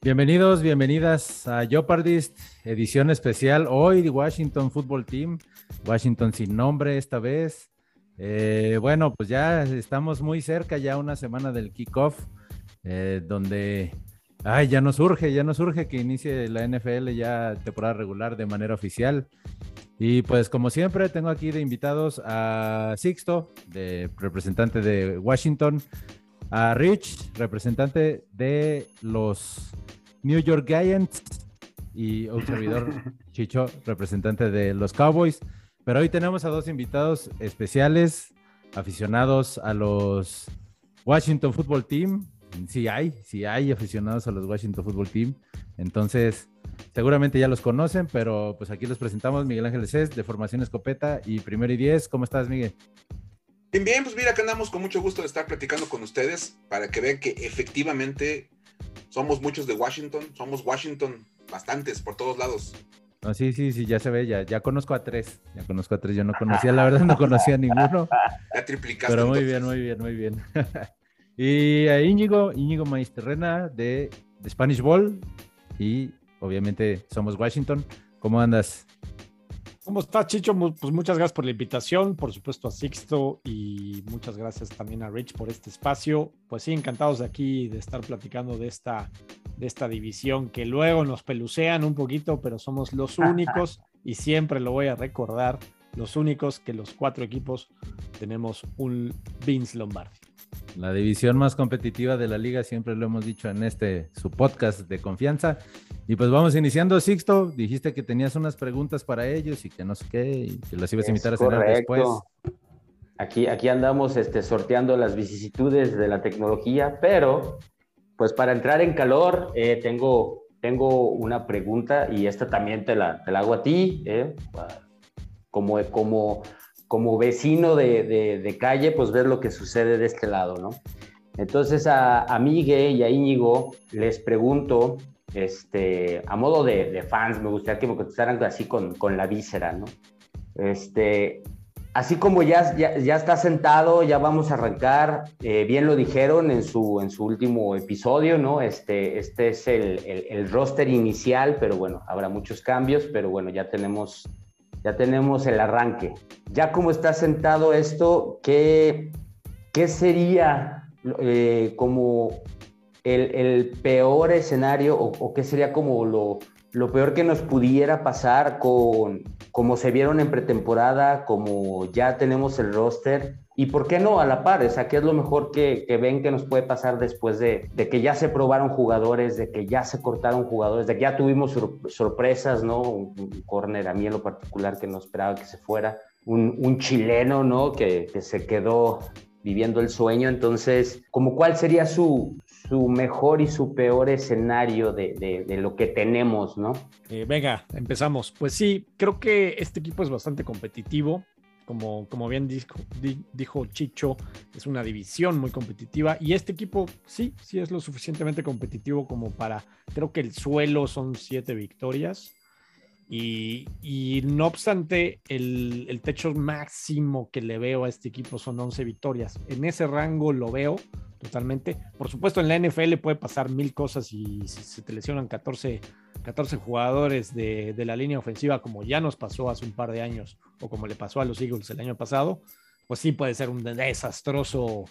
Bienvenidos, bienvenidas a Jeopardist, edición especial hoy Washington Football Team, Washington sin nombre esta vez. Eh, bueno, pues ya estamos muy cerca, ya una semana del kickoff, eh, donde, ay, ya nos urge, ya nos urge que inicie la NFL ya temporada regular de manera oficial. Y pues como siempre tengo aquí de invitados a Sixto, de representante de Washington, a Rich, representante de los New York Giants y un servidor Chicho, representante de los Cowboys. Pero hoy tenemos a dos invitados especiales, aficionados a los Washington Football Team. Sí hay, sí hay aficionados a los Washington Football Team. Entonces, seguramente ya los conocen, pero pues aquí los presentamos Miguel Ángel Cés de Formación Escopeta y Primero y Diez. ¿Cómo estás, Miguel? Bien, bien, pues mira, que andamos con mucho gusto de estar platicando con ustedes para que vean que efectivamente somos muchos de Washington, somos Washington bastantes por todos lados. sí, sí, sí, ya se ve, ya, ya conozco a tres, ya conozco a tres, yo no conocía, la verdad no conocía a ninguno. Ya triplicaste. Pero muy bien, muy bien, muy bien. y a Íñigo, Íñigo Maisterrena de, de Spanish Ball y obviamente somos Washington. ¿Cómo andas? ¿Cómo estás, Chicho? Pues muchas gracias por la invitación, por supuesto a Sixto y muchas gracias también a Rich por este espacio. Pues sí, encantados de aquí de estar platicando de esta, de esta división que luego nos pelucean un poquito, pero somos los únicos y siempre lo voy a recordar, los únicos que los cuatro equipos tenemos un Vince Lombardi. La división más competitiva de la liga, siempre lo hemos dicho en este su podcast de confianza. Y pues vamos iniciando, Sixto. Dijiste que tenías unas preguntas para ellos y que no sé qué, y que las ibas a invitar a cenar después. Aquí, aquí andamos este, sorteando las vicisitudes de la tecnología, pero pues para entrar en calor, eh, tengo, tengo una pregunta y esta también te la, te la hago a ti, eh, como, como como vecino de, calle, pues ver lo que sucede de este lado, ¿no? Entonces a, a Miguel y a Íñigo les pregunto, este, a modo de, fans, me gustaría que me contestaran así con, la víscera, ¿no? Este, así como ya, ya, está sentado, ya vamos a arrancar, eh, bien lo dijeron en su, en su último episodio, ¿no? Este, este es el, el roster inicial, pero bueno, habrá muchos cambios, pero bueno, ya tenemos ya tenemos el arranque. Ya como está sentado esto, ¿qué, qué sería eh, como el, peor escenario o, qué sería como lo, lo, peor que nos pudiera pasar con como se vieron en pretemporada, como ya tenemos el roster? ¿Y por qué no a la par? O sea, ¿qué es lo mejor que, ven que nos puede pasar después de, que ya se probaron jugadores, de que ya se cortaron jugadores, de que ya tuvimos sorpresas, ¿no? Un, corner a mí en lo particular que no esperaba que se fuera, un, chileno, ¿no? Que, se quedó viviendo el sueño. Entonces, ¿como cuál sería su, su mejor y su peor escenario de, lo que tenemos, ¿no? Eh, venga, empezamos. Pues sí, creo que este equipo es bastante competitivo. Como, como bien dijo, dijo Chicho, es una división muy competitiva y este equipo sí, sí es lo suficientemente competitivo como para, creo que el suelo son siete victorias y, no obstante, el, el, techo máximo que le veo a este equipo son 11 victorias. En ese rango lo veo totalmente. Por supuesto, en la NFL puede pasar mil cosas y si se te lesionan 14 14 jugadores de, la línea ofensiva, como ya nos pasó hace un par de años, o como le pasó a los Eagles el año pasado, pues sí puede ser un desastroso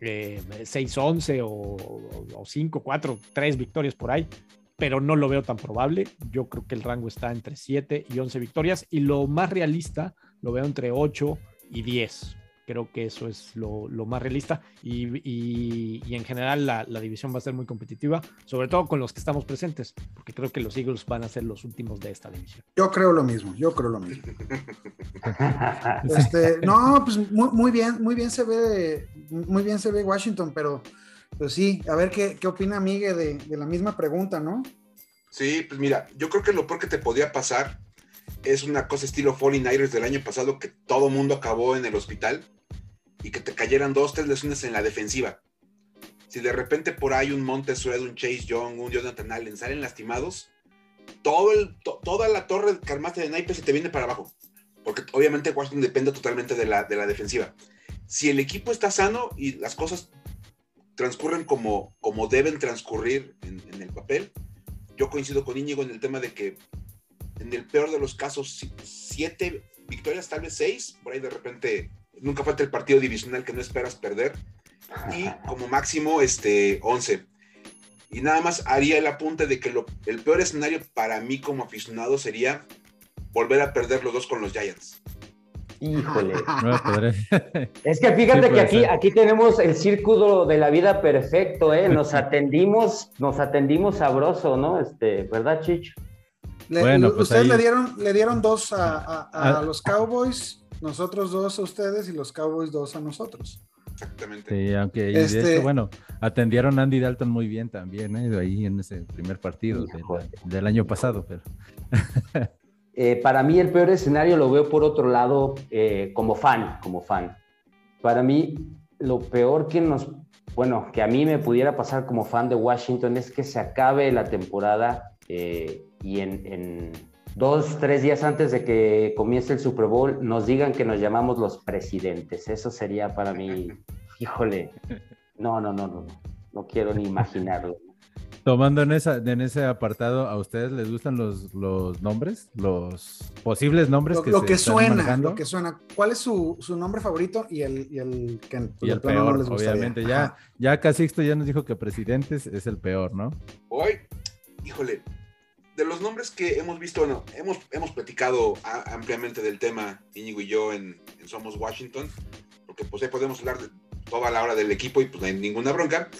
6-11 eh, o, o 5-4, 3 victorias por ahí, pero no lo veo tan probable. Yo creo que el rango está entre 7 y 11 victorias, y lo más realista lo veo entre 8 y 10. Creo que eso es lo, más realista y, en general la, división va a ser muy competitiva, sobre todo con los que estamos presentes, porque creo que los Eagles van a ser los últimos de esta división. Yo creo lo mismo, yo creo lo mismo. Este, no, pues muy, bien, muy bien se ve, muy bien se ve Washington, pero pues sí, a ver qué, opina Miguel de, de la misma pregunta, ¿no? Sí, pues mira, yo creo que lo peor que te podía pasar es una cosa estilo 49ers del año pasado que todo mundo acabó en el hospital y que te cayeran dos, tres lesiones en la defensiva. Si de repente por ahí un Montes un Chase Young, un Jonathan Allen salen lastimados, todo el, toda la torre que armaste de naipes se te viene para abajo. Porque obviamente Washington depende totalmente de la, de la defensiva. Si el equipo está sano y las cosas transcurren como, como deben transcurrir en, el papel, yo coincido con Íñigo en el tema de que en el peor de los casos, siete victorias, tal vez seis, por ahí de repente, nunca falta el partido divisional que no esperas perder, y como máximo, este, 11. Y nada más haría el apunte de que lo, el peor escenario para mí como aficionado sería volver a perder los dos con los Giants. Híjole. es que fíjate que aquí, aquí tenemos el círculo de la vida perfecto, ¿eh? Nos atendimos, nos atendimos sabroso, ¿no? Este, ¿verdad, Chicho? bueno, pues ustedes le dieron, le dieron dos a, ah. los Cowboys, nosotros dos a ustedes y los Cowboys dos a nosotros. Exactamente. Sí, aunque de este hecho, bueno, atendieron a Andy Dalton muy bien también, ¿eh? ahí en ese primer partido del año pasado, pero. Eh, para mí el peor escenario lo veo por otro lado eh, como fan, como fan. Para mí lo peor que nos, bueno, que a mí me pudiera pasar como fan de Washington es que se acabe la temporada eh, y en, en, dos, tres días antes de que comience el Super Bowl nos digan que nos llamamos los presidentes. Eso sería para mí, híjole, no, no, no, no, no quiero ni imaginarlo. Tomando en, esa, en ese apartado, ¿a ustedes les gustan los, los nombres? ¿Los posibles nombres lo, que, lo que suena, Lo que suena. ¿Cuál es su, su nombre favorito y el, y el que y el peor, obviamente. Ya, ya Casixto ya nos dijo que presidentes es el peor, ¿no? Hoy, híjole, de los nombres que hemos visto, bueno, hemos, hemos platicado ampliamente del tema, Íñigo y yo, en, en, Somos Washington, porque pues ahí podemos hablar de toda la hora del equipo y pues no hay ninguna bronca.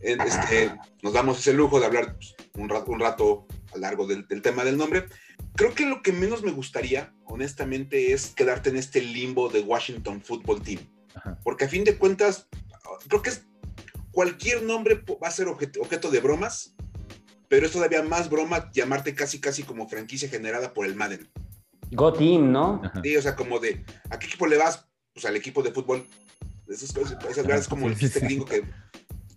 Este, nos damos ese lujo de hablar pues, un, rato, un rato a largo del, tema del nombre. Creo que lo que menos me gustaría, honestamente, es quedarte en este limbo de Washington Football Team. Porque a fin de cuentas, creo que es, cualquier nombre va a ser objeto, de bromas, pero es todavía más broma llamarte casi casi como franquicia generada por el Madden. Go Team, ¿no? Sí, o sea, como de, ¿a qué equipo le vas? Pues al equipo de fútbol. Esas cosas, es como el chiste gringo que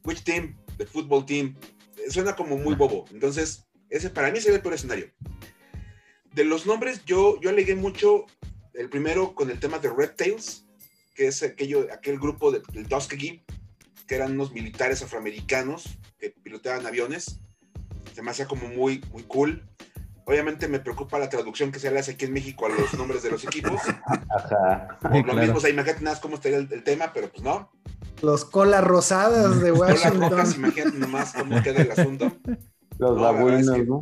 which team, the football team, suena como muy bobo. Entonces, ese para mí sería el peor escenario. De los nombres, yo, yo alegué mucho el primero con el tema de Reptiles, que es aquello, aquel grupo del Tuskegee, que eran unos militares afroamericanos que piloteaban aviones. Se me hacía como muy, muy cool. Obviamente me preocupa la traducción que se le hace aquí en México a los nombres de los equipos. Ajá. Por lo mismo, o sea, imagínate nada cómo estaría el, tema, pero pues no. Los colas rosadas de Washington. Colas rojas, imagínate nomás cómo queda el asunto. Los babuinos, ¿no?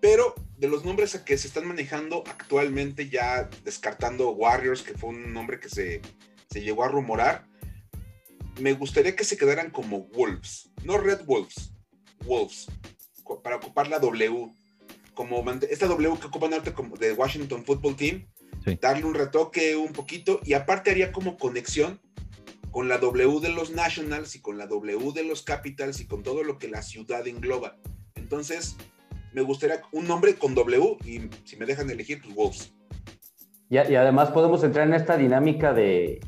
Pero de los nombres que se están manejando actualmente, ya descartando Warriors, que fue un nombre que se, se llegó a rumorar, me gustaría que se quedaran como Wolves, no Red Wolves, Wolves, para ocupar la W como esta W que ocupan ahorita como de Washington Football Team, darle un retoque un poquito y aparte haría como conexión con la W de los Nationals y con la W de los Capitals y con todo lo que la ciudad engloba. Entonces, me gustaría un nombre con W y si me dejan elegir, pues Wolves. Y, además podemos entrar en esta dinámica de,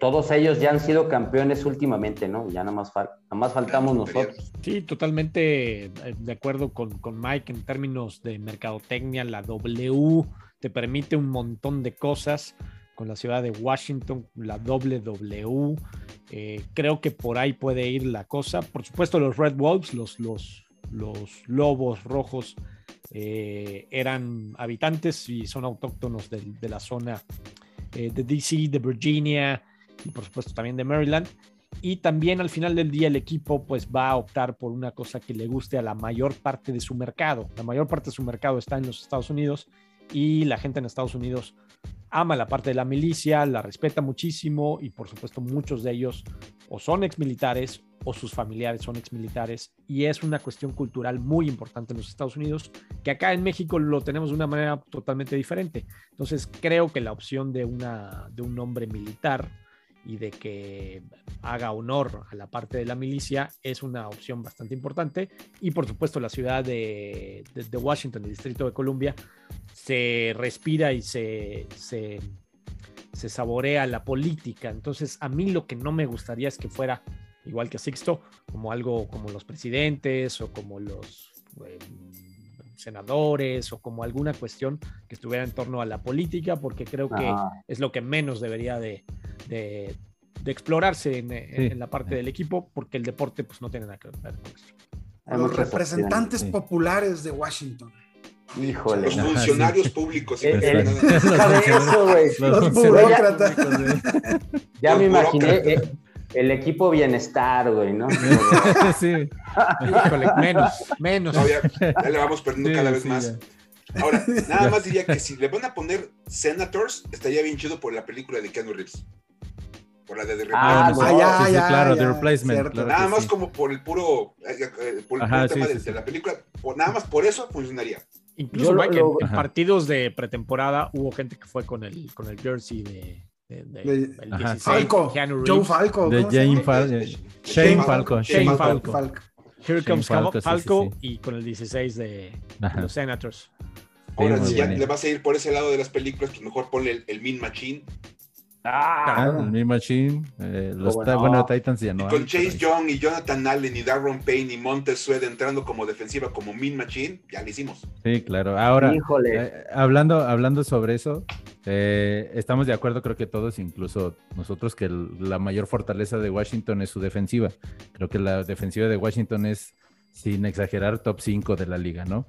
todos ellos ya han sido campeones últimamente, ¿no? Ya nada más, más faltamos nosotros. Sí, totalmente eh, de acuerdo con, Mike en términos de mercadotecnia. La W te permite un montón de cosas con la ciudad de Washington, la WW. Eh, creo que por ahí puede ir la cosa. Por supuesto, los Red Wolves, los, los, los lobos rojos eh, eran habitantes y son autóctonos de, la zona eh, de DC, de Virginia y por supuesto también de Maryland. Y también al final del día el equipo pues va a optar por una cosa que le guste a la mayor parte de su mercado. La mayor parte de su mercado está en los Estados Unidos y la gente en Estados Unidos ama la parte de la milicia, la respeta muchísimo y por supuesto muchos de ellos o son exmilitares o sus familiares son exmilitares y es una cuestión cultural muy importante en los Estados Unidos que acá en México lo tenemos de una manera totalmente diferente. Entonces creo que la opción de, una, de un hombre militar y de que haga honor a la parte de la milicia es una opción bastante importante. Y por supuesto la ciudad de, de, Washington, el Distrito de Columbia, se respira y se, se, se saborea la política. Entonces a mí lo que no me gustaría es que fuera igual que Sixto, como algo como los presidentes o como los eh, senadores o como alguna cuestión que estuviera en torno a la política, porque creo que es lo que menos debería de, explorarse en, la parte del equipo, porque el deporte pues no tiene nada que ver con esto. Los representantes sí. populares de Washington. Híjole. Los Ajá, funcionarios públicos. Los burócratas. Ya Los me imaginé eh, el equipo bienestar, güey, ¿no? sí. sí. Híjole, menos, menos. No, ya, ya le vamos perdiendo Sí, cada vez sí, más. ya. Ahora, nada más diría que si le van a poner Senators, estaría bien chido por la película de Keanu Reeves. Por la de The Ah, Replacement. sí, no, ya, sí, sí, ya, claro, ya, The Replacement. claro Nada más sí. como por el puro, eh, eh, por el Ajá, puro sí, tema sí, de, sí. de la película, por- nada más por eso funcionaría. Incluso lo- Mike, lo- en, en Ajá. partidos de pretemporada hubo gente que fue con el, con el jersey de, de- de- Ajá, 16, Falco. Keanu Joe. Falco. De ¿cómo se Jane llama? Falco. Shane Falco. Falco. Shane Falco. Falco. Here Shane comes Falco, Falco, sí, sí, sí. y con el 16 de, de Ajá. los Senators. Ahora, si ya le vas a ir por ese lado de las películas, pues mejor ponle el, el Mean Machine. Ah, Ah, el Mean Machine. eh. Bueno, Titans ya Y no. con hay, Chase Young y Jonathan Allen y Darren Payne y Montez Sweat entrando como defensiva como Mean Machine, ya lo hicimos. Sí, claro. Ahora, Híjole. eh, hablando, hablando sobre eso, eh, estamos de acuerdo, creo que todos, incluso nosotros, que el- la mayor fortaleza de Washington es su defensiva. Creo que la defensiva de Washington es, sin exagerar, top 5 de la liga, ¿no?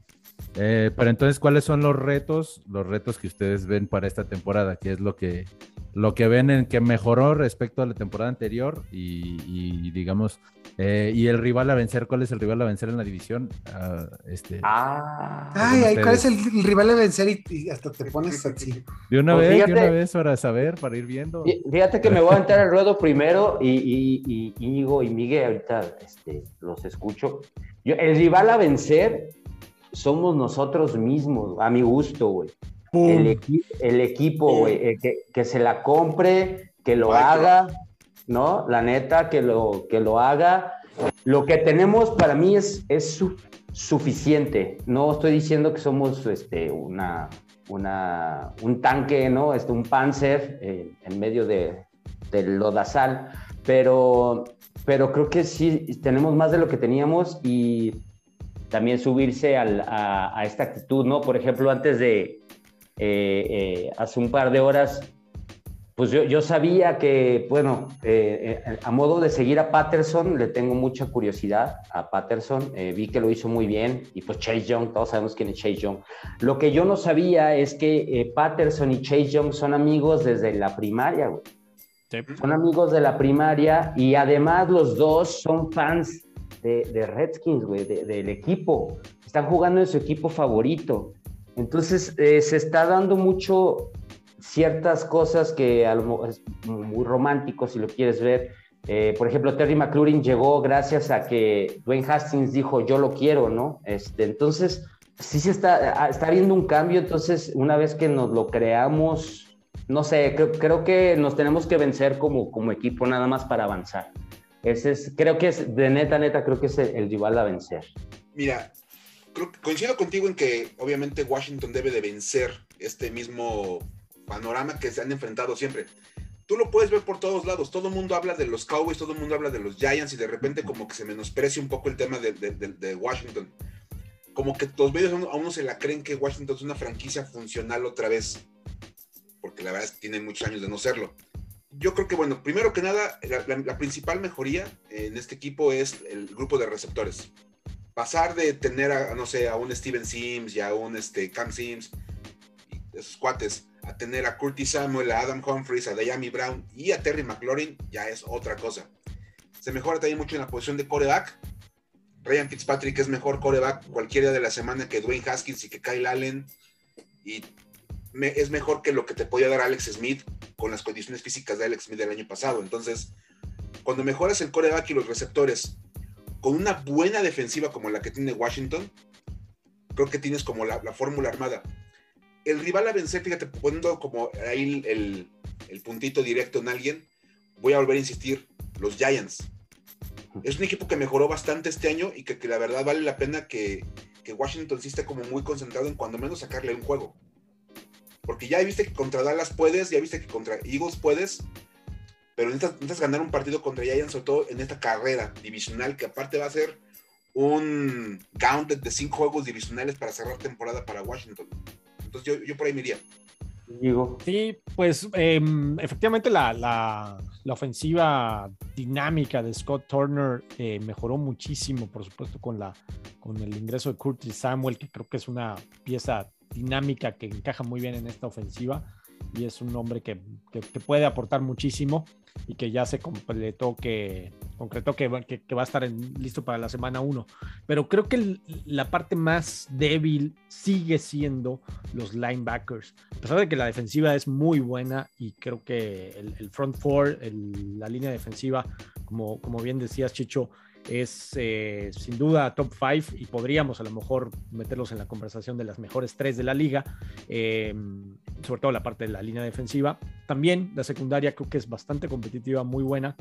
Eh, pero entonces, ¿cuáles son los retos? Los retos que ustedes ven para esta temporada, ¿qué es lo que, lo que ven en que mejoró respecto a la temporada anterior? Y, y, digamos, eh, y el rival a vencer, ¿cuál es el rival a vencer en la división? Ah, este, Ah. Ay, ay, ¿cuál es el, el rival a vencer? Y, y hasta te pones así. De una Pues vez, de fíjate- una vez para saber, para ir viendo. Fí- Fíjate que me voy a entrar al ruedo primero y, y, y Íñigo y Miguel ahorita este, los escucho. Yo, el rival a vencer somos nosotros mismos, a mi gusto, güey. El, equi- el equipo, güey, eh, que, que se la compre, que lo Micro. haga, ¿no? La neta, que lo, que lo haga. Lo que tenemos para mí es, es su- suficiente. No estoy diciendo que somos este, una, una, un tanque, ¿no? Este, un panzer eh, en medio de, del lodazal, pero, pero creo que sí tenemos más de lo que teníamos y también subirse al- a, a esta actitud, ¿no? Por ejemplo, antes de, eh, eh, hace un par de horas, pues yo, yo sabía que, bueno, eh, eh, a modo de seguir a Patterson, le tengo mucha curiosidad a Patterson, eh, vi que lo hizo muy bien, y pues Chase Young, todos sabemos quién es Chase Young. Lo que yo no sabía es que eh, Patterson y Chase Young son amigos desde la primaria, güey. Sí. Son amigos de la primaria y además los dos son fans de, de Redskins, güey, de- del equipo. Están jugando en su equipo favorito. Entonces eh, se está dando mucho ciertas cosas que es muy romántico si lo quieres ver. Eh, por ejemplo, Terry McLaurin llegó gracias a que Dwayne Hastings dijo yo lo quiero, ¿no? Este, entonces sí se está, ah, está habiendo un cambio. Entonces una vez que nos lo creamos, no sé, creo, creo que nos tenemos que vencer como, como equipo nada más para avanzar. Ese es, creo que es, de neta, neta, creo que es el, el rival a vencer. Mira, coincido contigo en que obviamente Washington debe de vencer este mismo panorama que se han enfrentado siempre. Tú lo puedes ver por todos lados. Todo el mundo habla de los Cowboys, todo el mundo habla de los Giants y de repente como que se menosprecia un poco el tema de, de- Washington. Como que los medios a uno, a uno se la creen que Washington es una franquicia funcional otra vez. Porque la verdad es que tiene muchos años de no serlo. Yo creo que, bueno, primero que nada, la, principal mejoría en este equipo es el grupo de receptores pasar de tener a, no sé, a un Steven Sims y a un este, Cam Sims, esos cuates, a tener a Curtis Samuel, a Adam Humphries, a Diami Brown y a Terry McLaurin, ya es otra cosa. Se mejora también mucho en la posición de coreback. Ryan Fitzpatrick es mejor coreback cualquier día de la semana que Dwayne Haskins y que Kyle Allen. Y es mejor que lo que te podía dar Alex Smith con las condiciones físicas de Alex Smith del año pasado. Entonces, cuando mejoras el coreback y los receptores con una buena defensiva como la que tiene Washington, creo que tienes como la, la fórmula armada. El rival a vencer, fíjate, poniendo como ahí el, el puntito directo en alguien, voy a volver a insistir, los Giants. Es un equipo que mejoró bastante este año y que, que la verdad vale la pena que, que Washington sí esté como muy concentrado en cuando menos sacarle un juego. Porque ya viste que contra Dallas puedes, ya viste que contra Eagles puedes, pero necesitas, necesitas ganar un partido contra Giants, sobre todo en esta carrera divisional, que aparte va a ser un gauntlet de cinco juegos divisionales para cerrar temporada para Washington. Entonces yo, yo por ahí me iría. Sí, pues em, efectivamente la, la, la, ofensiva dinámica de Scott Turner eh, mejoró muchísimo, por supuesto, con, la, con el ingreso de Curtis Samuel, que creo que es una pieza dinámica que encaja muy bien en esta ofensiva y es un hombre que, que, puede aportar muchísimo y que ya se completó que concretó que, que, va a estar en, listo para la semana 1. Pero creo que la parte más débil sigue siendo los linebackers. A pesar de que la defensiva es muy buena y creo que el, front four, la línea defensiva, como, como bien decías, Chicho, es eh, sin duda top 5 y podríamos a lo mejor meterlos en la conversación de las mejores tres de la liga, eh, sobre todo la parte de la línea defensiva. También la secundaria creo que es bastante competitiva, muy buena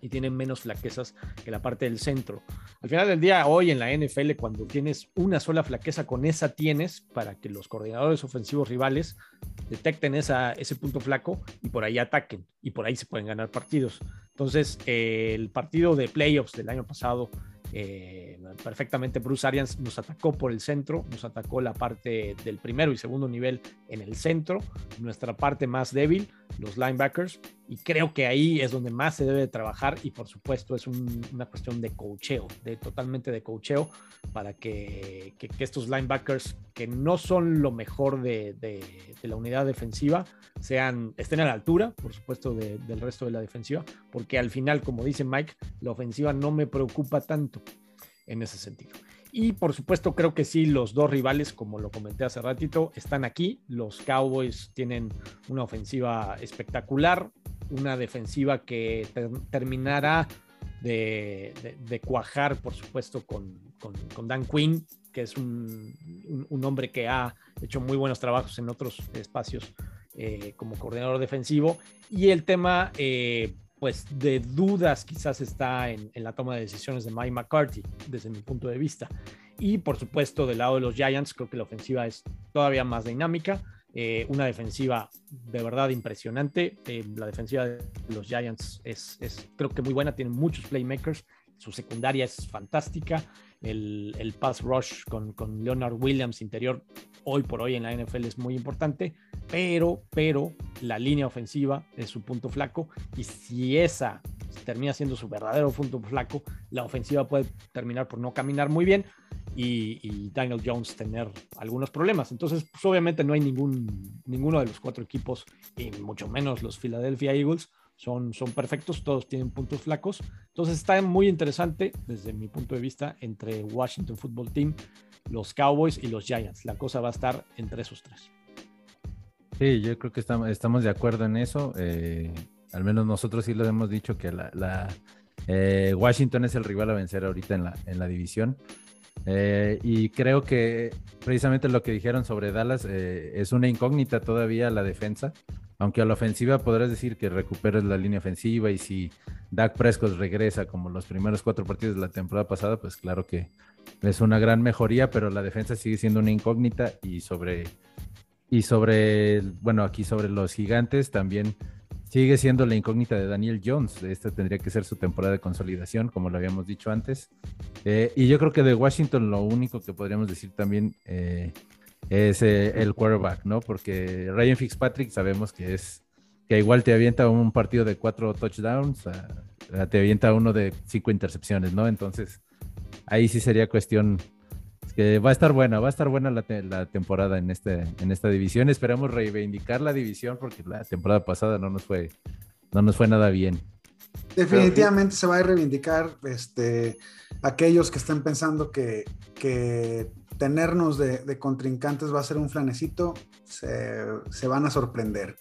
y tienen menos flaquezas que la parte del centro. Al final del día, hoy en la NFL, cuando tienes una sola flaqueza, con esa tienes para que los coordinadores ofensivos rivales detecten esa, ese punto flaco y por ahí ataquen y por ahí se pueden ganar partidos. Entonces, eh, el partido de playoffs del año pasado eh, perfectamente Bruce Arians nos atacó por el centro, nos atacó la parte del primero y segundo nivel en el centro, nuestra parte más débil, los linebackers, y creo que ahí es donde más se debe de trabajar y por supuesto es un, una cuestión de cocheo, de totalmente de cocheo para que, que, que, estos linebackers que no son lo mejor de, de, de, la unidad defensiva sean, estén a la altura, por supuesto, de, del resto de la defensiva, porque al final, como dice Mike, la ofensiva no me preocupa tanto en ese sentido. Y por supuesto, creo que sí, los dos rivales, como lo comenté hace ratito, están aquí. Los Cowboys tienen una ofensiva espectacular, una defensiva que ter terminará de, cuajar, por supuesto, con, con, Dan Quinn, que es un, un, un, hombre que ha hecho muy buenos trabajos en otros espacios eh, como coordinador defensivo. Y el tema, eh, pues, de dudas quizás está en, en, la toma de decisiones de Mike McCarthy, desde mi punto de vista. Y, por supuesto, del lado de los Giants, creo que la ofensiva es todavía más dinámica. Eh, una defensiva de verdad impresionante. Eh, la defensiva de los Giants es, es, creo que muy buena, tienen muchos playmakers. Su secundaria es fantástica. El, el pass rush con, con, Leonard Williams interior hoy por hoy en la NFL es muy importante, pero, pero la línea ofensiva es su punto flaco y si esa termina siendo su verdadero punto flaco, la ofensiva puede terminar por no caminar muy bien y, Daniel Jones tener algunos problemas. Entonces, pues obviamente no hay ningún, ninguno de los cuatro equipos y mucho menos los Philadelphia Eagles son, son perfectos, todos tienen puntos flacos. Entonces está muy interesante desde mi punto de vista entre Washington Football Team, los Cowboys y los Giants. La cosa va a estar entre esos tres. Sí, yo creo que estamos, de acuerdo en eso. Eh, al menos nosotros sí lo hemos dicho que la eh, Washington es el rival a vencer ahorita en la, en la división. Eh, y creo que precisamente lo que dijeron sobre Dallas eh, es una incógnita todavía la defensa, aunque a la ofensiva podrás decir que recuperes la línea ofensiva y si Dak Prescott regresa como los primeros cuatro partidos de la temporada pasada, pues claro que es una gran mejoría, pero la defensa sigue siendo una incógnita y sobre y sobre bueno aquí sobre los gigantes también sigue siendo la incógnita de Daniel Jones. Esta tendría que ser su temporada de consolidación, como lo habíamos dicho antes. Eh, y yo creo que de Washington lo único que podríamos decir también eh, es eh, el quarterback, ¿no? Porque Ryan Fitzpatrick sabemos que es que igual te avienta un partido de cuatro touchdowns, a, te avienta uno de cinco intercepciones, ¿no? Entonces, ahí sí sería cuestión que va a estar buena, va a estar buena la, te la, temporada en, este, en esta división. Esperamos reivindicar la división porque la temporada pasada no nos fue, no nos fue nada bien. Definitivamente se va a reivindicar este, aquellos que estén pensando que, tenernos de, contrincantes va a ser un flanecito, se, van a sorprender.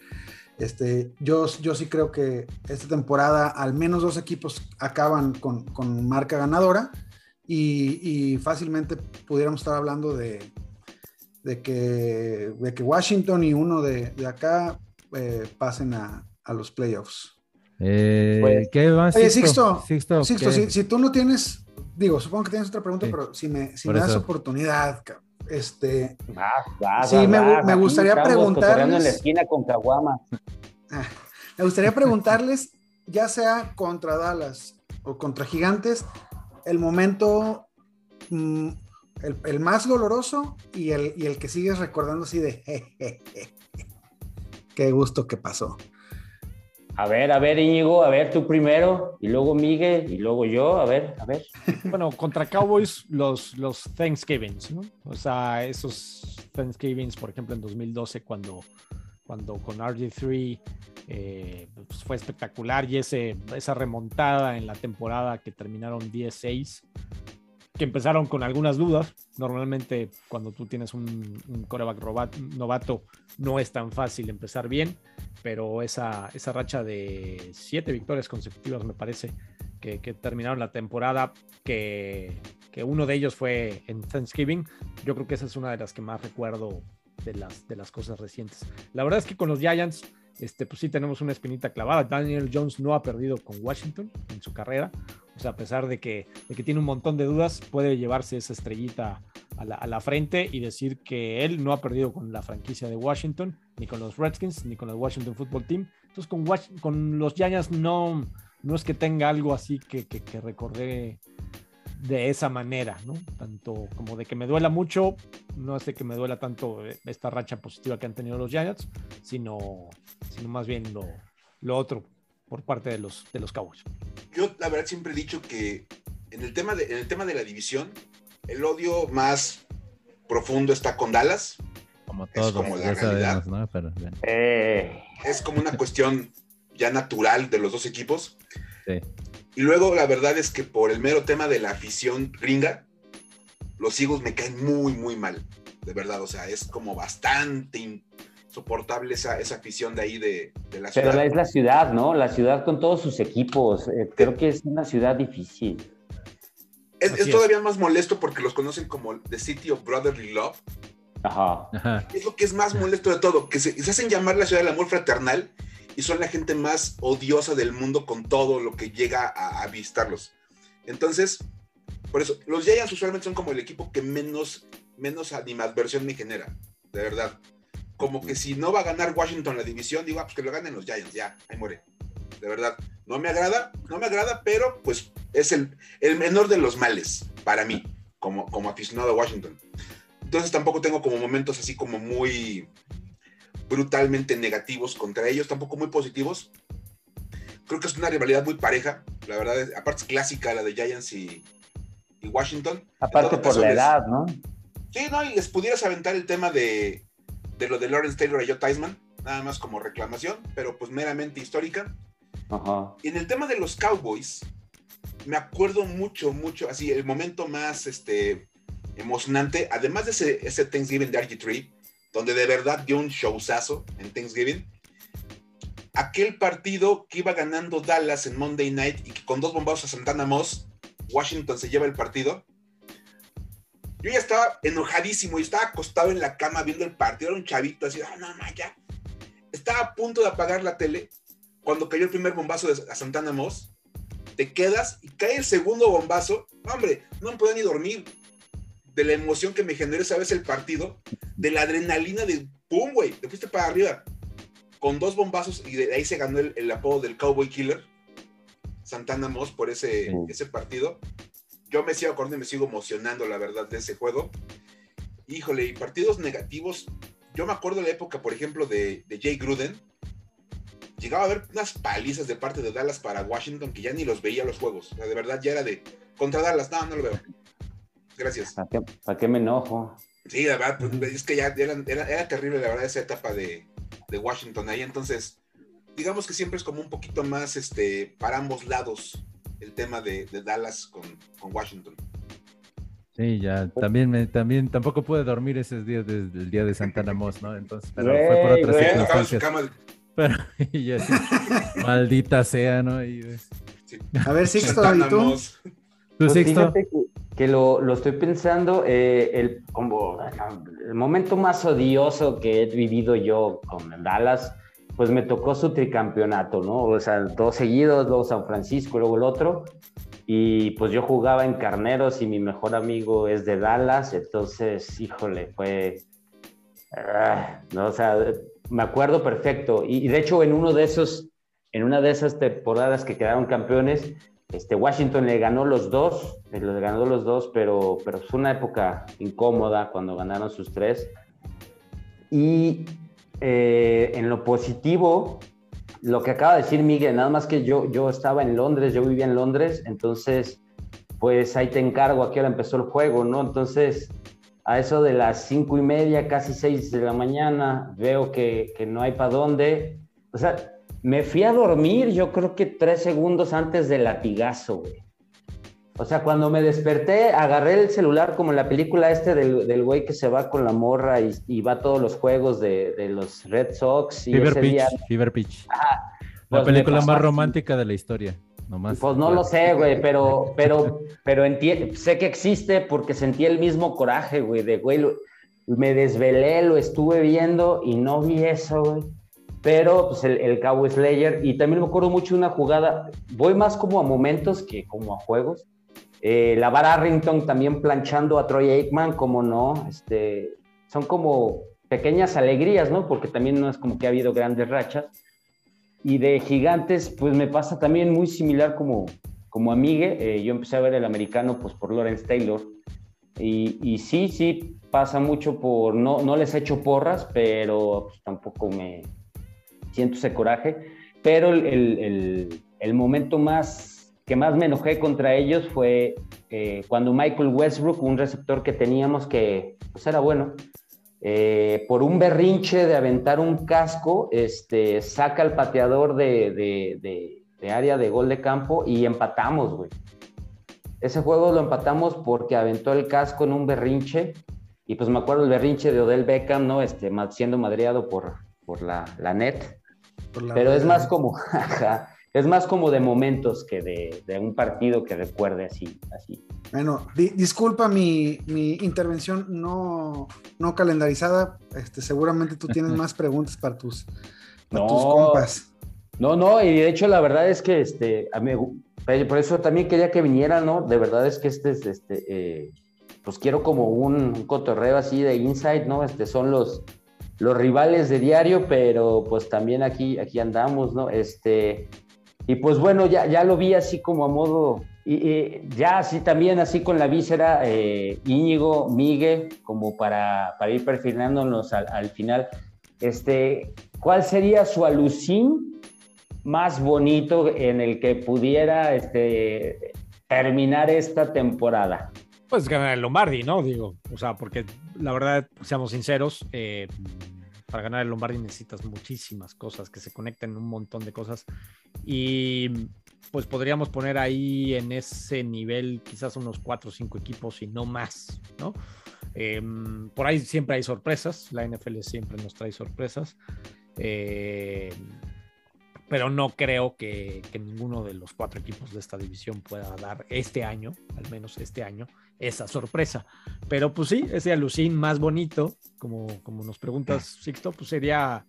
Este, yo, sí creo que esta temporada al menos dos equipos acaban con marca ganadora y, y, fácilmente pudiéramos estar hablando de, de, que, de que Washington y uno de, de acá eh, pasen a, a, los playoffs. Eh, pues, ¿Qué más? Oye, Sixto, Sixto, Sixto si, si, tú no tienes, digo, supongo que tienes otra pregunta, sí. pero si me, si me das oportunidad, este, va, va, sí, me, me, gustaría preguntarles. en la esquina con Caguama. me gustaría preguntarles, ya sea contra Dallas o contra Gigantes, el momento mmm, el, el, más doloroso y el, y el, que sigues recordando así de... qué gusto que pasó. A ver, a ver, Íñigo, a ver, tú primero, y luego Miguel, y luego yo, a ver, a ver. Bueno, contra Cowboys, los, los Thanksgivings, ¿no? O sea, esos Thanksgivings, por ejemplo, en 2012, cuando, cuando con RG3 eh, pues fue espectacular y ese, esa remontada en la temporada que terminaron 10-6, que empezaron con algunas dudas. Normalmente, cuando tú tienes un, un coreback novato, no es tan fácil empezar bien pero esa, esa racha de siete victorias consecutivas, me parece, que, terminaron la temporada, que, que, uno de ellos fue en Thanksgiving, yo creo que esa es una de las que más recuerdo de las, de las cosas recientes. La verdad es que con los Giants, este, pues sí tenemos una espinita clavada. Daniel Jones no ha perdido con Washington en su carrera. O sea, a pesar de que, de que tiene un montón de dudas, puede llevarse esa estrellita a la, a la, frente y decir que él no ha perdido con la franquicia de Washington, ni con los Redskins, ni con el Washington Football Team. Entonces, con, con los Giants no, no es que tenga algo así que, que, que recordé de esa manera, ¿no? Tanto como de que me duela mucho, no es de que me duela tanto esta racha positiva que han tenido los Giants, sino, sino más bien lo, lo otro por parte de los, de los Cowboys. Yo la verdad siempre he dicho que en el tema de, en el tema de la división, el odio más profundo está con Dallas. Como todos, es como la realidad. ¿no? Pero, eh. Es como una cuestión ya natural de los dos equipos. Sí. Y luego la verdad es que por el mero tema de la afición gringa, los Eagles me caen muy, muy mal. De verdad, o sea, es como bastante insoportable esa, esa afición de ahí de, la ciudad. Pero es la ciudad, ¿no? La ciudad con todos sus equipos. Eh, creo que es una ciudad difícil. Es, todavía más molesto porque los conocen como The City of Brotherly Love. Ajá. Es lo que es más molesto de todo, que se, se hacen llamar la ciudad del amor fraternal y son la gente más odiosa del mundo con todo lo que llega a, visitarlos. Entonces, por eso, los Giants usualmente son como el equipo que menos, menos animadversión me genera, de verdad. Como que si no va a ganar Washington la división, digo, ah, pues que lo ganen los Giants, ya, ahí muere. De verdad, no me agrada, no me agrada, pero pues es el, el menor de los males para mí, como, como aficionado a Washington. Entonces tampoco tengo como momentos así como muy, brutalmente negativos contra ellos, tampoco muy positivos. Creo que es una rivalidad muy pareja, la verdad, aparte es clásica la de Giants y, Washington. Aparte por la edad, ¿no? Sí, no, y les pudieras aventar el tema de, de lo de Lawrence Taylor y Joe Theismann, nada más como reclamación, pero pues meramente histórica. Ajá. Y en el tema de los Cowboys, me acuerdo mucho, mucho, así, el momento más este, emocionante, además de ese, ese Thanksgiving de RG3, donde de verdad dio un showzazo en Thanksgiving. Aquel partido que iba ganando Dallas en Monday Night y que con dos bombazos a Santana Moss, Washington se lleva el partido. Yo ya estaba enojadísimo y estaba acostado en la cama viendo el partido. Era un chavito así, no, no, ya. Estaba a punto de apagar la tele cuando cayó el primer bombazo de, a Santana Moss. Te quedas y cae el segundo bombazo. hombre, no me podía ni dormir de la emoción que me generó esa vez el partido, de la adrenalina de ¡pum, güey! Te fuiste para arriba. Con dos bombazos y de ahí se ganó el, apodo del Cowboy Killer. Santana Moss por ese, ese partido. Yo me sigo acordando y me sigo emocionando, la verdad, de ese juego. Híjole, y partidos negativos. Yo me acuerdo de la época, por ejemplo, de, de Jay Gruden. Llegaba a haber unas palizas de parte de Dallas para Washington que ya ni los veía los juegos. O sea, de verdad ya era de contra Dallas. No, no lo veo. Gracias. ¿Para qué, me enojo? Sí, la verdad, pues, es que ya era, terrible, la verdad, esa etapa de, Washington ahí. Entonces, digamos que siempre es como un poquito más este, para ambos lados el tema de, Dallas con, Washington. Sí, ya, también, me, también tampoco pude dormir esos días desde el día de Santana Moss, ¿no? Entonces, pero fue por otras circunstancias. Pero, y maldita sea, ¿no? A ver, Sixto, ¿y tú? ¿Tú, Sixto? que lo, lo estoy pensando, eh, el, como, el momento más odioso que he vivido yo con Dallas, pues me tocó su tricampeonato, ¿no? O sea, dos seguidos, luego San Francisco, luego el otro. Y pues yo jugaba en Carneros y mi mejor amigo es de Dallas, entonces, híjole, fue... Ah, no, o sea, me acuerdo perfecto. Y, y de hecho, en uno de esos, en una de esas temporadas que quedaron campeones, este, Washington le ganó los dos, eh, le ganó los dos, pero, pero fue una época incómoda cuando ganaron sus tres. Y eh, en lo positivo, lo que acaba de decir Miguel, nada más que yo, yo estaba en Londres, yo vivía en Londres, entonces, pues ahí te encargo a qué empezó el juego, ¿no? Entonces, a eso de las cinco y media, casi seis de la mañana, veo que, que no hay para dónde. O sea, me fui a dormir, yo creo que tres segundos antes del latigazo, güey. O sea, cuando me desperté, agarré el celular como en la película este del, güey que se va con la morra y, va a todos los juegos de, los Red Sox. Y Fever Pitch, Fever Pitch. la pues película más romántica de la historia. Nomás. Pues no lo sé, güey, pero, pero, pero sé que existe porque sentí el mismo coraje, güey, de, güey, me desvelé, lo estuve viendo y no vi eso, güey. Pero, pues, el, el Cabo Slayer, y también me acuerdo mucho de una jugada, voy más como a momentos que como a juegos, eh, la Bar Arrington también planchando a Troy Aikman, como no, este, son como pequeñas alegrías, ¿no? Porque también no es como que ha habido grandes rachas. Y de gigantes, pues me pasa también muy similar como, como amigue. Eh, yo empecé a ver el americano pues por Lawrence Taylor. Y, y, sí, sí, pasa mucho por, no, no les echo porras, pero pues, tampoco me siento ese coraje. Pero el, el, el momento más que más me enojé contra ellos fue eh, cuando Michael Westbrook, un receptor que teníamos que pues era bueno, eh, por un berrinche de aventar un casco, este, saca al pateador de, de, área de gol de campo y empatamos, güey. Ese juego lo empatamos porque aventó el casco en un berrinche y pues me acuerdo el berrinche de Odell Beckham, ¿no? Este, siendo madreado por, por la, la net. Pero es más como, es más como de momentos que de, un partido que recuerde así. así. Bueno, disculpa mi, intervención no, no calendarizada. Este, seguramente tú tienes más preguntas para tus, tus compas. No, no, y de hecho la verdad es que este, por eso también quería que viniera, ¿no? De verdad es que este, este eh, pues quiero como un, un, cotorreo así de insight, ¿no? Este son los, los rivales de diario, pero pues también aquí, aquí andamos, ¿no? Este, y pues bueno, ya, ya lo vi así como a modo, y, ya así también, así con la víscera, eh, Íñigo, Migue, como para, para ir perfilándonos al, al, final. Este, ¿Cuál sería su alucín más bonito en el que pudiera este, terminar esta temporada? Pues ganar el Lombardi, ¿no? Digo, o sea, porque la verdad, seamos sinceros, eh, para ganar el Lombardi necesitas muchísimas cosas que se conecten un montón de cosas y pues podríamos poner ahí en ese nivel quizás unos cuatro o cinco equipos y no más, ¿no? Em, por ahí siempre hay sorpresas, la NFL siempre nos trae sorpresas, eh, pero no creo que, que, ninguno de los cuatro equipos de esta división pueda dar este año, al menos este año, esa sorpresa. Pero pues sí, ese alucín más bonito, como, como nos preguntas, Sixto, pues sería,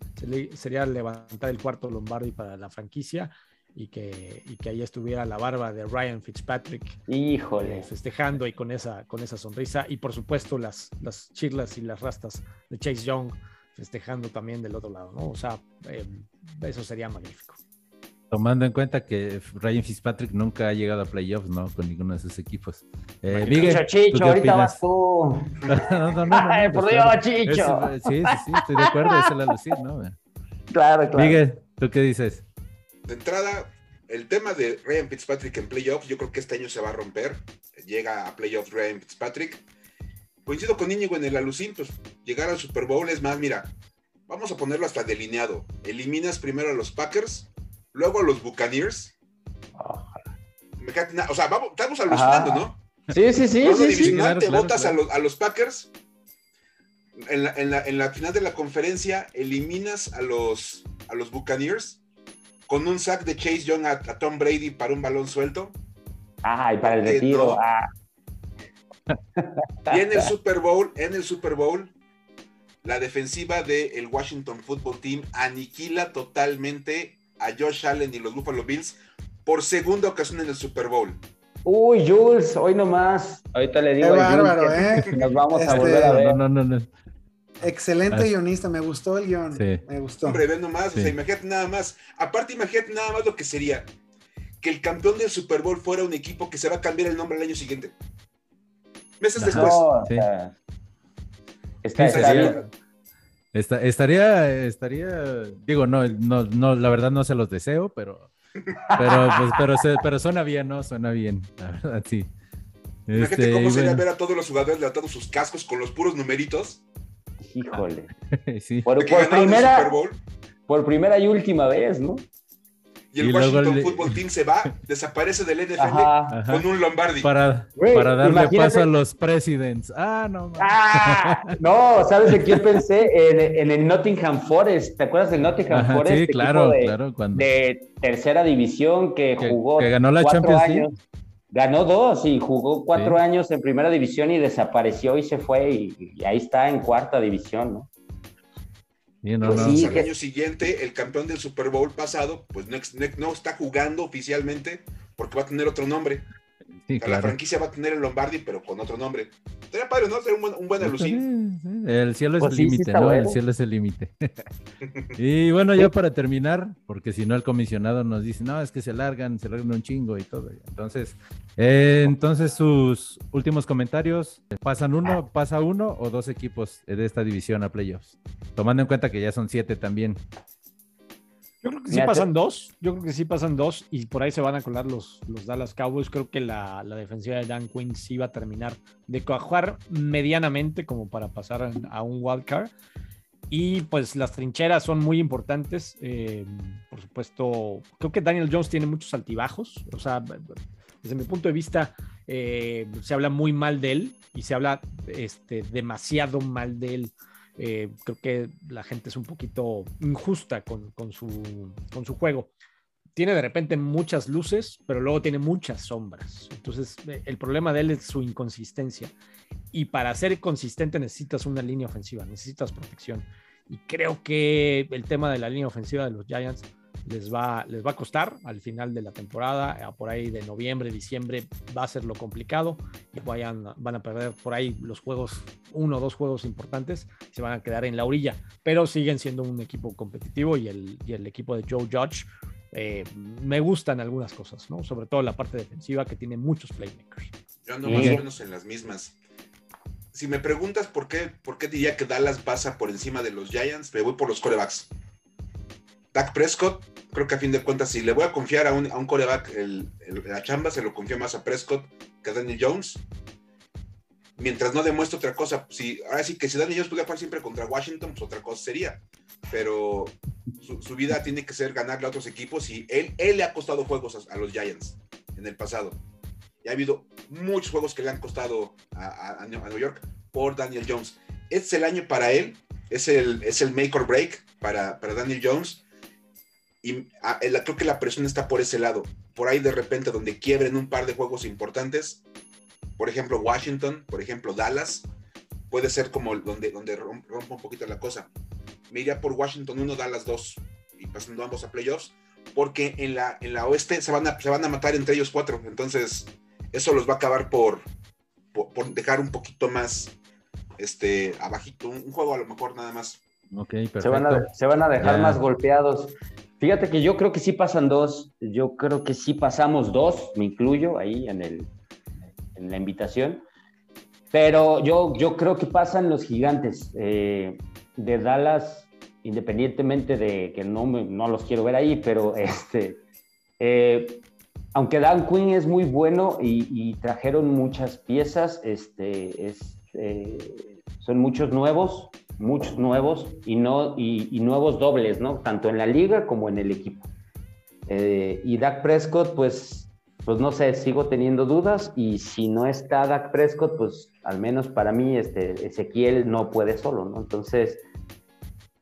sería levantar el cuarto Lombardi para la franquicia y que, y que ahí estuviera la barba de Ryan Fitzpatrick. Híjole. Eh, festejando y con esa, con esa sonrisa. Y por supuesto las, las chirlas y las rastas de Chase Young festejando también del otro lado, ¿no? O sea, eh, eso sería magnífico. Tomando en cuenta que Ryan Fitzpatrick nunca ha llegado a playoffs, ¿no? Con ninguno de sus equipos. Eh, Miguel, Chicho, ahorita vas tú. no, no, no, Ay, por Dios, Chicho. sí, sí, sí, estoy de acuerdo, es el alucir, ¿no? Claro, claro. Miguel, ¿tú qué dices? De entrada, el tema de Ryan Fitzpatrick en playoffs, yo creo que este año se va a romper. Llega a playoffs Ryan Fitzpatrick. Coincido con Íñigo en el alucin, pues llegar al Super Bowl es más, mira, vamos a ponerlo hasta delineado. Eliminas primero a los Packers luego a los Buccaneers. o sea, vamos, estamos alucinando, ¿no? Sí, sí, sí. sí, sí te votas A, los, a, los, Packers. En la, en, la, en la, final de la conferencia eliminas a los, a los Buccaneers con un sack de Chase Young a, Tom Brady para un balón suelto. Ah, y para el retiro. Ah. Y en el Super Bowl, en el Super Bowl, la defensiva del Washington Football Team aniquila totalmente a Josh Allen y los Buffalo Bills por segunda ocasión en el Super Bowl. Uy, Jules, hoy nomás. Ahorita le digo Qué bárbaro, ¿eh? nos vamos a volver a este, ver. No, no, no. Excelente guionista, me gustó el guion. Sí. Me gustó. Hombre, ve nomás, o sea, imagínate nada más. Aparte, imagínate nada más lo que sería que el campeón del Super Bowl fuera un equipo que se va a cambiar el nombre el año siguiente. Meses después. está, está, bien. Esta- estaría, estaría, digo, no, no, no, la verdad no se los deseo, pero, pero, pues, pero, se- pero suena bien, ¿no? Suena bien, la verdad, sí. Imagínate Este, cómo y sería bueno, ver a todos los jugadores levantados sus cascos con los puros numeritos. Híjole. sí. Por, por ganaron el Super primera, Bowl. por primera y última vez, ¿no? Y el Y luego Washington le- Football Team se va, desaparece del NFL Ajá. Ajá. con un Lombardi. Para, para darle imagínate- paso a los presidents. Ah, no. ¡Ah! No, ¿sabes de quién pensé? En, en el Nottingham Forest. ¿Te acuerdas del Nottingham Ajá, Forest? sí, claro, de, claro. Cuando, de tercera división que, Que- jugó que ganó la cuatro Champions League. años. Ganó dos y jugó cuatro Sí. años en primera división y desapareció y se fue y, y ahí está en cuarta división, ¿no? Sí, no, Pues no. Sí, al que- año siguiente, el campeón del Super Bowl pasado, pues no- no está jugando oficialmente porque va a tener otro nombre. Sí, O sea, La claro. franquicia va a tener el Lombardi, pero con otro nombre. Sería padre, ¿no? Sería un buen, un buen alucín. Sí, sí, El cielo es Pues el sí, sí límite, ¿no? El cielo es el límite. y bueno, ya para terminar, porque si no el comisionado nos dice, no, es que se largan, se largan un chingo y todo. Entonces, eh, entonces sus últimos comentarios, ¿pasan uno, pasa uno o dos equipos de esta división a playoffs? Tomando en cuenta que ya son siete también. Yo creo que sí pasan dos. Yo creo que sí pasan dos y por ahí se van a colar los, los Dallas Cowboys. Creo que la, la defensiva de Dan Quinn sí va a terminar de cuajar medianamente como para pasar a, un wild card. Y pues las trincheras son muy importantes. Eh, por supuesto, creo que Daniel Jones tiene muchos altibajos. O sea, desde mi punto de vista, eh, se habla muy mal de él y se habla este, demasiado mal de él. Eh, creo que la gente es un poquito injusta con, con su, con su juego. Tiene de repente muchas luces, pero luego tiene muchas sombras. Entonces, eh, el problema de él es su inconsistencia. Y para ser consistente necesitas una línea ofensiva, necesitas protección. Y creo que el tema de la línea ofensiva de los Giants les va, les va a costar al final de la temporada, eh, por ahí de noviembre, diciembre, va a ser lo complicado y vayan, van a perder por ahí los juegos, uno o dos juegos importantes, se van a quedar en la orilla, pero siguen siendo un equipo competitivo y el, y el equipo de Joe Judge eh, me gustan algunas cosas, ¿no? Sobre todo la parte defensiva que tiene muchos playmakers. Yo ando más o menos en las mismas. Si me preguntas por qué, por qué diría que Dallas pasa por encima de los Giants, me voy por los corebacks. Dak Prescott, creo que a fin de cuentas, si le voy a confiar a un, a un coreback el, la chamba, se lo confío más a Prescott que a Daniel Jones. Mientras no demuestre otra cosa, si, ahora sí que si Daniel Jones pudiera jugar siempre contra Washington, pues otra cosa sería. Pero su, vida tiene que ser ganarle a otros equipos y él, él le ha costado juegos a, los Giants en el pasado. Y ha habido muchos juegos que le han costado a New York por Daniel Jones. Este es el año para él, es el, es el make or break para, para Daniel Jones. Y a- el- creo que la presión está por ese lado. Por ahí de repente donde quiebren un par de juegos importantes. Por ejemplo, Washington, por ejemplo, Dallas. Puede ser como donde, donde rom- rompa un poquito la cosa. Me iría por Washington 1, Dallas 2. Y pasando ambos a playoffs. Porque en la, en la oeste se van, a, se van a matar entre ellos cuatro. Entonces, eso los va a acabar por, por, por dejar un poquito más este, abajito. Un, un juego a lo mejor nada más. Ok, perfecto. Se van, a, se van a dejar más golpeados. Fíjate que yo creo que sí pasan dos. Yo creo que sí pasamos dos, me incluyo ahí en, el, en la invitación. Pero yo, yo creo que pasan los gigantes eh, de Dallas, independientemente de que no, me- no los quiero ver ahí, pero este, eh, aunque Dan Quinn es muy bueno y, trajeron muchas piezas, este, es, eh, son muchos nuevos, muchos nuevos y, no, y, nuevos dobles, ¿no? Tanto en la liga como en el equipo. Eh, y Dak Prescott, pues, pues no sé, sigo teniendo dudas y si no está Dak Prescott, pues al menos para mí este, Ezequiel no puede solo, ¿no? Entonces,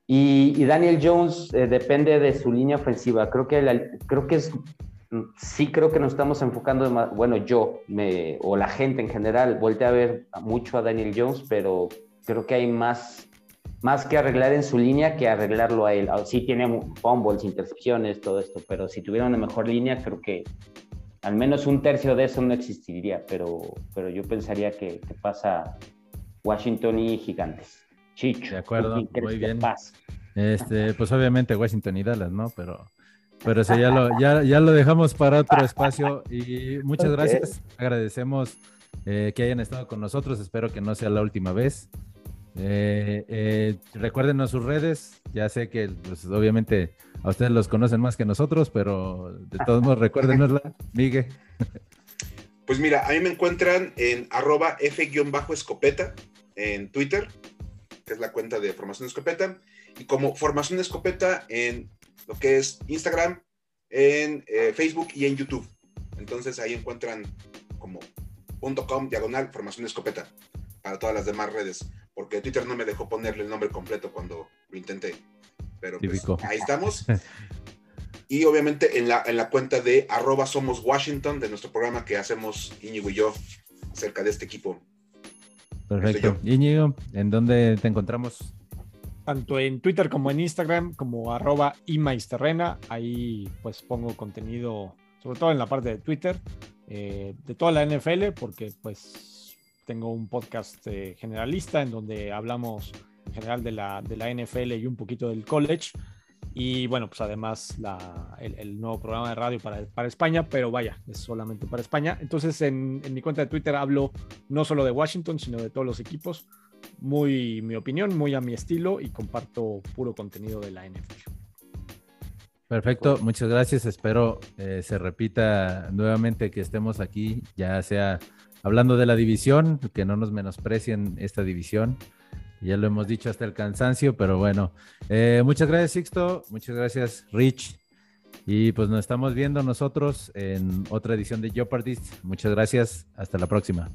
y, Daniel Jones eh, depende de su línea ofensiva. Creo que, creo que es, sí creo que nos estamos enfocando, bueno, yo me, o la gente en general, voltea a ver mucho a Daniel Jones, pero creo que hay más, más que arreglar en su línea que arreglarlo a él. Ah, Sí tiene fumbles, intercepciones, todo esto, pero si tuviera una mejor línea, creo que al menos un tercio de eso no existiría, pero, pero yo pensaría que, que pasa Washington y Gigantes. Chicho, De acuerdo, ¿tú quién crees muy bien. Este, pues obviamente Washington y Dallas, ¿no? Pero, pero eso ya lo, ya, ya lo dejamos para otro espacio. Y muchas gracias. Agradecemos eh, que hayan estado con nosotros. Espero que no sea la última vez. Eh, eh, recuérdenos sus redes. Ya sé que, pues, obviamente, a ustedes los conocen más que nosotros, pero de todos modos, recuérdenosla, Miguel. Pues mira, a mí me encuentran en arroba F-escopeta en Twitter, que es la cuenta de Formación Escopeta, y como Formación Escopeta en lo que es Instagram, en eh, Facebook y en YouTube. Entonces ahí encuentran como .com diagonal Formación Escopeta para todas las demás redes, porque Twitter no me dejó ponerle el nombre completo cuando lo intenté. Pero pues, ahí estamos. y obviamente en la, en la cuenta de arroba somos Washington, de nuestro programa que hacemos Íñigo y yo acerca de este equipo. Perfecto. Íñigo, ¿en dónde te encontramos? Tanto en Twitter como en Instagram, como arroba imaisterrena. Ahí pues pongo contenido, sobre todo en la parte de Twitter, eh, de toda la NFL, porque pues tengo un podcast eh, generalista en donde hablamos en general de la, de la NFL y un poquito del college. Y bueno, pues además el, nuevo programa de radio para, para, España, pero vaya, es solamente para España. Entonces en, mi cuenta de Twitter hablo no solo de Washington, sino de todos los equipos. Muy mi opinión, muy a mi estilo y comparto puro contenido de la NFL. Perfecto, muchas gracias. Espero eh, se repita nuevamente que estemos aquí, ya sea hablando de la división, que no nos menosprecien esta división ya lo hemos dicho hasta el cansancio, pero bueno. Eh, muchas gracias, Sixto. Muchas gracias, Rich. Y pues nos estamos viendo nosotros en otra edición de Jeopardist. Muchas gracias. Hasta la próxima.